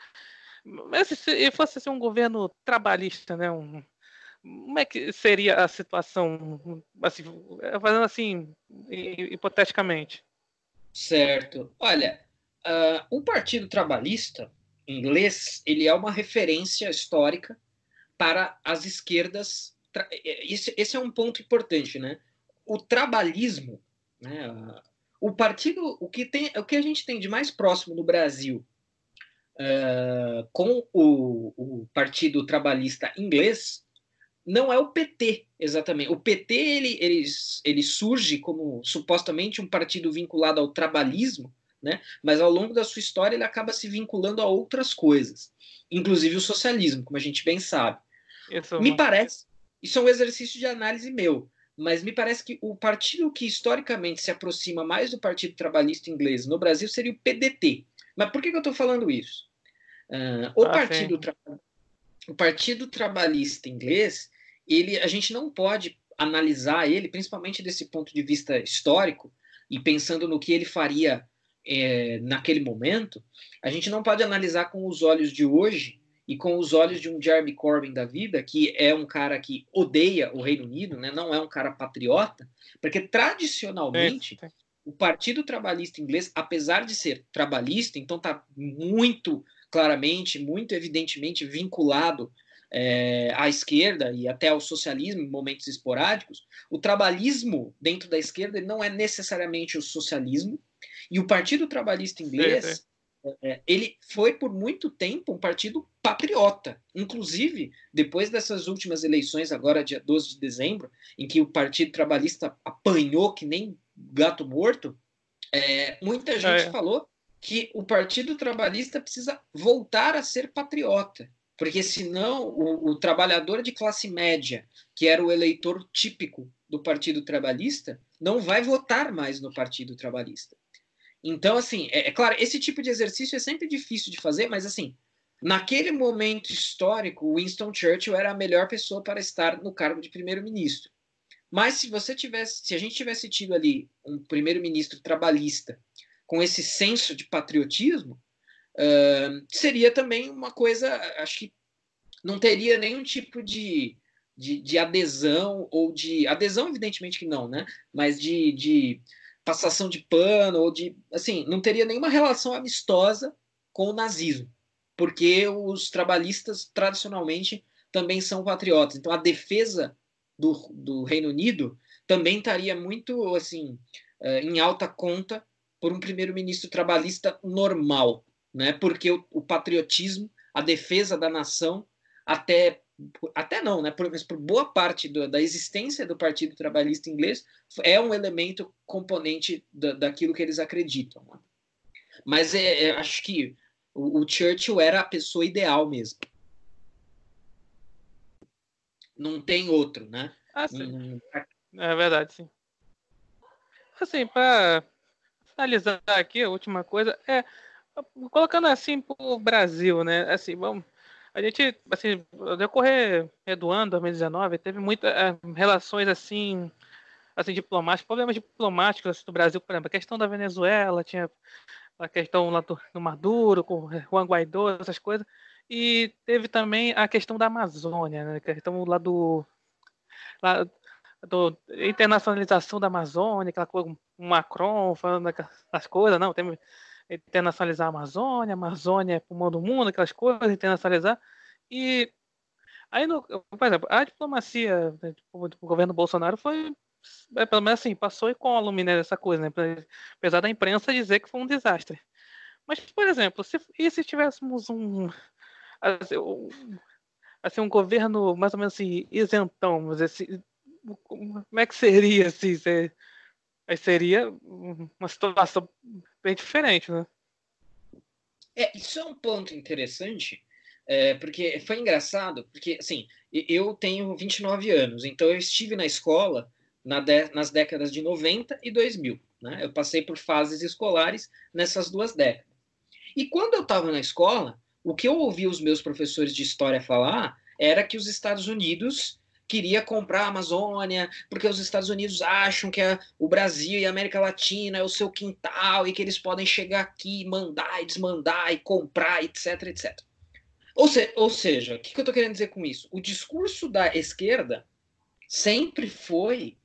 mas se fosse assim, um governo trabalhista, né? Um, como é que seria a situação, assim, fazendo assim, hipoteticamente? Certo. Olha, uh, o Partido Trabalhista inglês ele é uma referência histórica para as esquerdas. Esse, esse é um ponto importante, né? O trabalhismo, né? O partido, o que tem, o que a gente tem de mais próximo no Brasil uh, com o, o Partido Trabalhista inglês não é o PT exatamente. O PT ele, ele, ele surge como supostamente um partido vinculado ao trabalhismo, né? mas ao longo da sua história ele acaba se vinculando a outras coisas, inclusive o socialismo, como a gente bem sabe. Isso, me parece, isso é um exercício de análise meu, mas me parece que o partido que historicamente se aproxima mais do Partido Trabalhista Inglês no Brasil seria o PDT. Mas por que, que eu estou falando isso? Uh, o, ah, partido o Partido Trabalhista Inglês ele, a gente não pode analisar ele, principalmente desse ponto de vista histórico, e pensando no que ele faria é, naquele momento, a gente não pode analisar com os olhos de hoje e com os olhos de um Jeremy Corbyn da vida, que é um cara que odeia o Reino Unido, né? não é um cara patriota, porque tradicionalmente é. o Partido Trabalhista Inglês, apesar de ser trabalhista, então está muito claramente, muito evidentemente vinculado é, à esquerda e até ao socialismo em momentos esporádicos, o trabalhismo dentro da esquerda não é necessariamente o socialismo, e o Partido Trabalhista Inglês, é, ele foi por muito tempo um partido patriota. Inclusive, depois dessas últimas eleições, agora dia 12 de dezembro, em que o Partido Trabalhista apanhou que nem gato morto, é, muita gente é. falou que o Partido Trabalhista precisa voltar a ser patriota porque senão o, o trabalhador de classe média, que era o eleitor típico do Partido Trabalhista, não vai votar mais no Partido Trabalhista. Então, assim, é, é, claro, esse tipo de exercício é sempre difícil de fazer, mas assim, naquele momento histórico, Winston Churchill era a melhor pessoa para estar no cargo de primeiro-ministro. Mas se você tivesse, se a gente tivesse tido ali um primeiro-ministro trabalhista com esse senso de patriotismo, Seria também uma coisa, acho que não teria nenhum tipo de, de, de, adesão, ou de. Adesão, evidentemente que não, né? Mas de, de passação de pano, ou de. Assim, não teria nenhuma relação amistosa com o nazismo, porque os trabalhistas, tradicionalmente, também são patriotas. Então, a defesa do, do Reino Unido também estaria muito, assim, uh, em alta conta por um primeiro-ministro trabalhista normal né? Porque o, o patriotismo, a defesa da nação, até até não, né? Por, mas por boa parte do, da existência do Partido Trabalhista Inglês é um elemento componente da, daquilo que eles acreditam. Né? Mas é, é, acho que o, o, Churchill era a pessoa ideal mesmo. Não tem outro, né? Ah, sim. Hum, é verdade, sim. Assim, para finalizar aqui, a última coisa é colocando assim para o Brasil, né? Assim, vamos, a gente, assim, no decorrer do ano 2019, teve muitas é, relações assim, assim diplomáticas, problemas diplomáticos assim, do Brasil, por exemplo, a questão da Venezuela, tinha a questão lá do, do Maduro, com Juan Guaidó, essas coisas, e teve também a questão da Amazônia, né? A questão lá do lá, do internacionalização da Amazônia, aquela coisa, o Macron falando das coisas, não, tem internacionalizar a Amazônia, a Amazônia é pulmão do mundo, aquelas coisas, internacionalizar. E aí, no, por exemplo, a diplomacia né, do governo Bolsonaro foi, é, pelo menos assim, passou incólume né, dessa coisa, né? Apesar da imprensa dizer que foi um desastre. Mas, por exemplo, se, e se tivéssemos um, assim, um, assim, um governo mais ou menos assim, isentão, mas assim, como é que seria assim? Aí seria uma situação bem diferente, né? É, isso é um ponto interessante, é, porque foi engraçado, porque assim, eu tenho 29 anos, então eu estive na escola na de, nas décadas de 90 e 2000. Né? Eu passei por fases escolares nessas duas décadas. E quando eu estava na escola, o que eu ouvi os meus professores de história falar era que os Estados Unidos queria comprar a Amazônia, porque os Estados Unidos acham que a, o Brasil e a América Latina é o seu quintal e que eles podem chegar aqui mandar e desmandar e comprar, etc, etc. Ou, se, ou seja, o que, que eu estou querendo dizer com isso? O discurso da esquerda sempre foi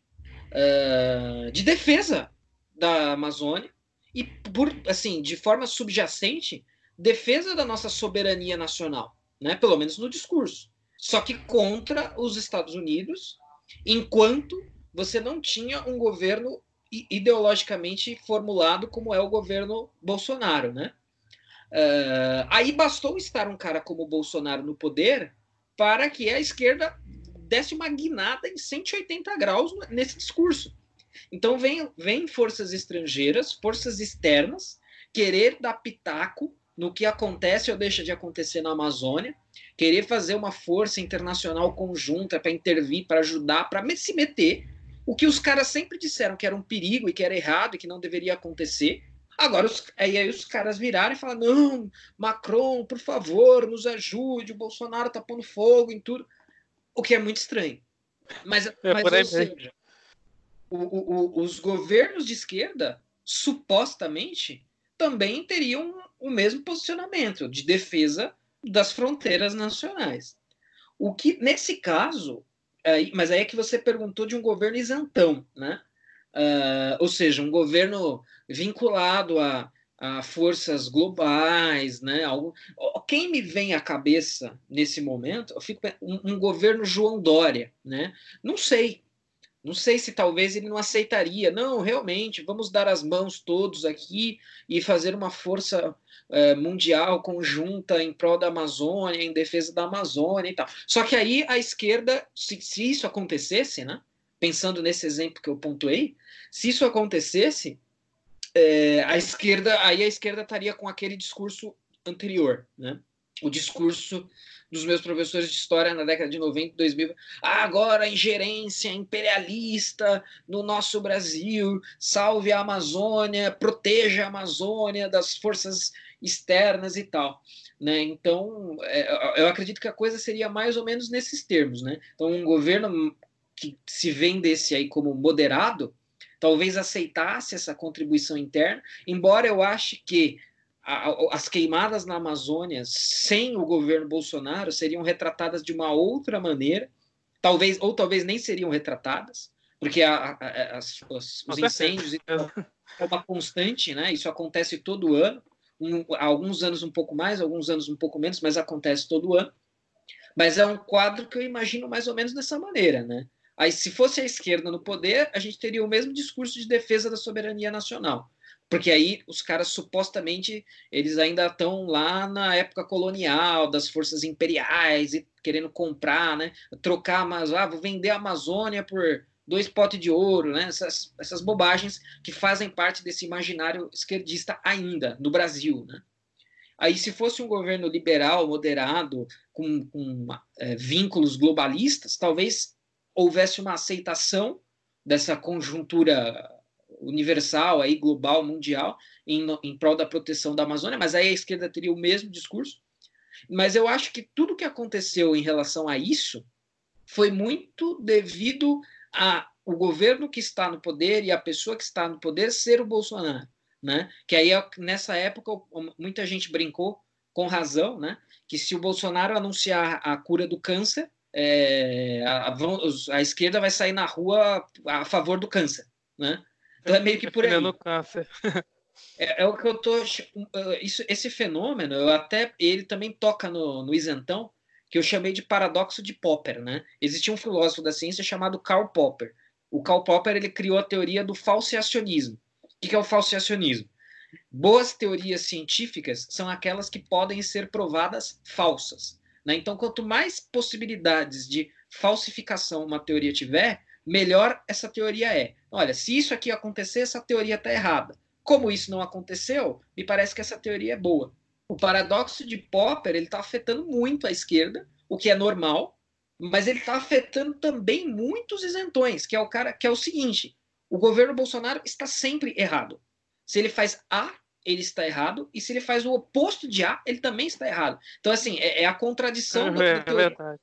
uh, de defesa da Amazônia e por assim de forma subjacente defesa da nossa soberania nacional, né? Pelo menos no discurso. Só que contra os Estados Unidos, enquanto você não tinha um governo ideologicamente formulado como é o governo Bolsonaro, né? Uh, aí bastou estar um cara como Bolsonaro no poder para que a esquerda desse uma guinada em 180 graus nesse discurso. Então vem, vem forças estrangeiras, forças externas, querer dar pitaco no que acontece ou deixa de acontecer na Amazônia, querer fazer uma força internacional conjunta para intervir, para ajudar, para se meter. O que os caras sempre disseram que era um perigo e que era errado e que não deveria acontecer. Agora, os, aí, aí os caras viraram e falaram: não, Macron, por favor, nos ajude, o Bolsonaro tá pondo fogo em tudo. O que é muito estranho. Mas, é, mas ou seja, o, o, os governos de esquerda, supostamente, também teriam o mesmo posicionamento de defesa das fronteiras nacionais. O que, nesse caso, aí, mas aí é que você perguntou de um governo isentão, né? Uh, ou seja, um governo vinculado a, a forças globais, né? Algo, quem me vem à cabeça nesse momento, eu fico um, um governo João Dória, né? Não sei, não sei se talvez ele não aceitaria. Não, realmente, vamos dar as mãos todos aqui e fazer uma força é, mundial conjunta em prol da Amazônia, em defesa da Amazônia e tal. Só que aí a esquerda, se, se isso acontecesse, né? Pensando nesse exemplo que eu pontuei, se isso acontecesse, é, a esquerda, aí a esquerda estaria com aquele discurso anterior, né? O discurso dos meus professores de história na década de 90 e 2000. Ah, agora a ingerência imperialista no nosso Brasil, salve a Amazônia, proteja a Amazônia das forças externas e tal. Né? Então, é, eu acredito que a coisa seria mais ou menos nesses termos. Né? Então, um governo que se vendesse aí como moderado, talvez aceitasse essa contribuição interna, embora eu ache que as queimadas na Amazônia sem o governo Bolsonaro seriam retratadas de uma outra maneira, talvez ou talvez nem seriam retratadas, porque a, a, as, os, os incêndios é uma constante, né? Isso acontece todo ano, um, alguns anos um pouco mais, alguns anos um pouco menos, mas acontece todo ano. Mas é um quadro que eu imagino mais ou menos dessa maneira, né? Aí, se fosse a esquerda no poder, a gente teria o mesmo discurso de defesa da soberania nacional porque aí os caras supostamente eles ainda estão lá na época colonial das forças imperiais e querendo comprar, né, trocar, mas ah, vou vender a Amazônia por dois potes de ouro, né, essas, essas bobagens que fazem parte desse imaginário esquerdista ainda no Brasil, né. Aí, se fosse um governo liberal, moderado, com, com é, vínculos globalistas, talvez houvesse uma aceitação dessa conjuntura universal, aí, global, mundial, em, em prol da proteção da Amazônia, mas aí a esquerda teria o mesmo discurso. Mas eu acho que tudo que aconteceu em relação a isso foi muito devido a o governo que está no poder e a pessoa que está no poder ser o Bolsonaro, né? Que aí nessa época muita gente brincou com razão, né? Que se o Bolsonaro anunciar a cura do câncer, é, a, a, a, esquerda vai sair na rua a favor do câncer, né? Então é meio que por aí. câncer. É, é, o que eu tô. Isso, esse fenômeno, eu até. Ele também toca no, no isentão, que eu chamei de paradoxo de Popper, né? Existia um filósofo da ciência chamado Karl Popper, O Karl Popper ele criou a teoria do falseacionismo. O que é o falseacionismo? Boas teorias científicas são aquelas que podem ser provadas falsas. Né? Então, quanto mais possibilidades de falsificação uma teoria tiver, melhor essa teoria é. Olha, se isso aqui acontecer, essa teoria está errada. Como isso não aconteceu, me parece que essa teoria é boa. O paradoxo de Popper ele está afetando muito a esquerda, o que é normal, mas ele está afetando também muitos isentões, que é o cara que é o seguinte: o governo Bolsonaro está sempre errado. Se ele faz A, ele está errado, e se ele faz o oposto de A, ele também está errado. Então, assim, é, é a contradição é, da, é verdade.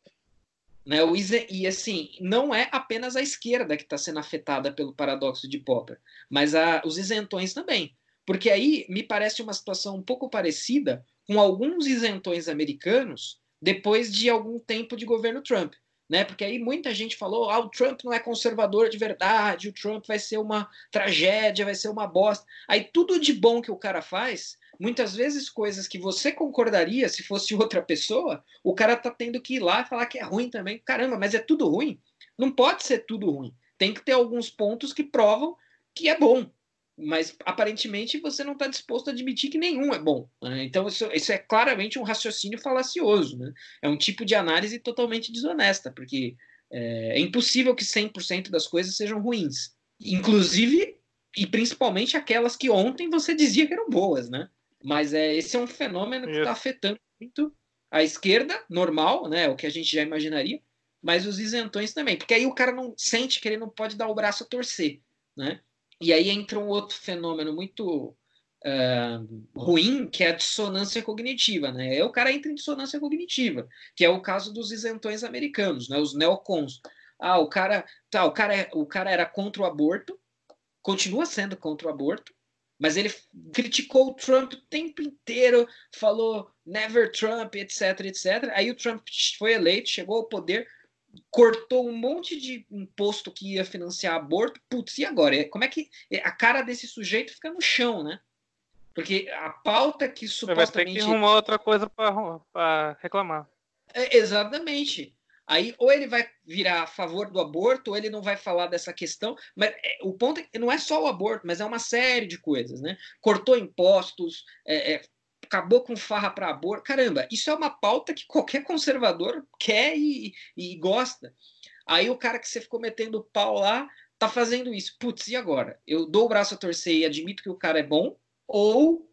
Né? O, e assim, não é apenas a esquerda que está sendo afetada pelo paradoxo de Popper, mas a, os isentões também. Porque aí me parece uma situação um pouco parecida com alguns isentões americanos depois de algum tempo de governo Trump. Né? Porque aí muita gente falou: ah, o Trump não é conservador de verdade, o Trump vai ser uma tragédia, vai ser uma bosta. Aí tudo de bom que o cara faz muitas vezes coisas que você concordaria se fosse outra pessoa, o cara tá tendo que ir lá e falar que é ruim também. Caramba, mas é tudo ruim? Não pode ser tudo ruim. Tem que ter alguns pontos que provam que é bom. Mas aparentemente você não está disposto a admitir que nenhum é bom. Né? Então, isso, isso, é claramente um raciocínio falacioso. Né? É um tipo de análise totalmente desonesta, porque é, é impossível que 100% das coisas sejam ruins. Inclusive, e principalmente aquelas que ontem você dizia que eram boas, né? Mas é, esse é um fenômeno que está afetando muito a esquerda, normal, né? O que a gente já imaginaria, mas os isentões também. Porque aí o cara não sente que ele não pode dar o braço a torcer, né? E aí entra um outro fenômeno muito uh, ruim, que é a dissonância cognitiva, né? Aí o cara entra em dissonância cognitiva, que é o caso dos isentões americanos, né? Os neocons. Ah, o cara, tá, o cara, é, o cara era contra o aborto, continua sendo contra o aborto, mas ele criticou o Trump o tempo inteiro, falou never Trump, etc, etc. Aí o Trump foi eleito, chegou ao poder, cortou um monte de imposto que ia financiar aborto. Putz, e agora? Como é que a cara desse sujeito fica no chão, né? Porque a pauta que supostamente. Vai ter que arrumar outra coisa para reclamar. É, exatamente. Aí, ou ele vai virar a favor do aborto, ou ele não vai falar dessa questão. Mas é, o ponto é, não é só o aborto, mas é uma série de coisas, né? Cortou impostos, é, é, acabou com farra para aborto. Caramba, isso é uma pauta que qualquer conservador quer e, e gosta. Aí o cara que você ficou metendo pau lá tá fazendo isso. Putz, e agora? Eu dou o braço a torcer e admito que o cara é bom, ou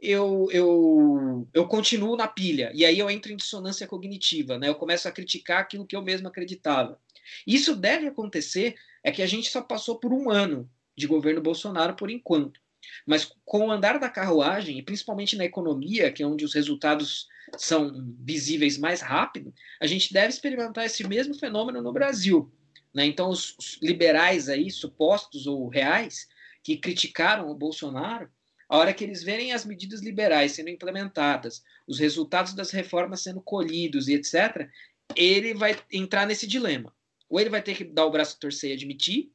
eu, eu, eu continuo na pilha, e aí eu entro em dissonância cognitiva, né? Eu começo a criticar aquilo que eu mesmo acreditava. Isso deve acontecer, é que a gente só passou por um ano de governo Bolsonaro por enquanto. Mas com o andar da carruagem, e principalmente na economia, que é onde os resultados são visíveis mais rápido, a gente deve experimentar esse mesmo fenômeno no Brasil. Né? Então, os, liberais aí, supostos ou reais, que criticaram o Bolsonaro, a hora que eles verem as medidas liberais sendo implementadas, os resultados das reformas sendo colhidos e etc., ele vai entrar nesse dilema. Ou ele vai ter que dar o braço a torcer e admitir,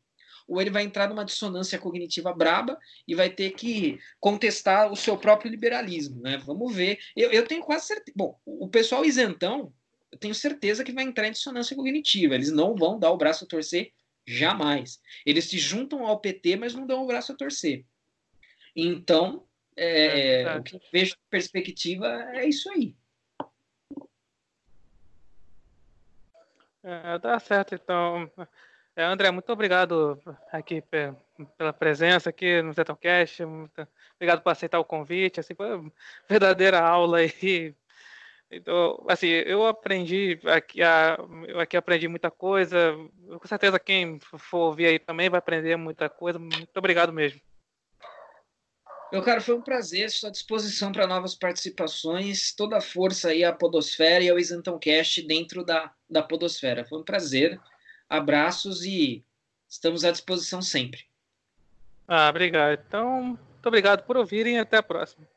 ou ele vai entrar numa dissonância cognitiva braba e vai ter que contestar o seu próprio liberalismo. Né? Vamos ver. Eu, eu tenho quase certeza. Bom, o pessoal isentão, eu tenho certeza que vai entrar em dissonância cognitiva. Eles não vão dar o braço a torcer jamais. Eles se juntam ao PT, mas não dão o braço a torcer. Então, é, é, o que eu vejo de perspectiva é isso aí. É, tá certo, então. É, André, muito obrigado aqui pela presença aqui no Zetocast. Obrigado por aceitar o convite. Assim, foi uma verdadeira aula aí. Então, assim, eu aprendi aqui, a, eu aqui aprendi muita coisa. Com certeza quem for ouvir aí também vai aprender muita coisa. Muito obrigado mesmo. Meu caro, foi um prazer, estou à disposição para novas participações, toda a força aí à Podosfera e ao Isentão Cast dentro da, da Podosfera. Foi um prazer, abraços e estamos à disposição sempre. Ah, obrigado. Então, muito obrigado por ouvirem e até a próxima.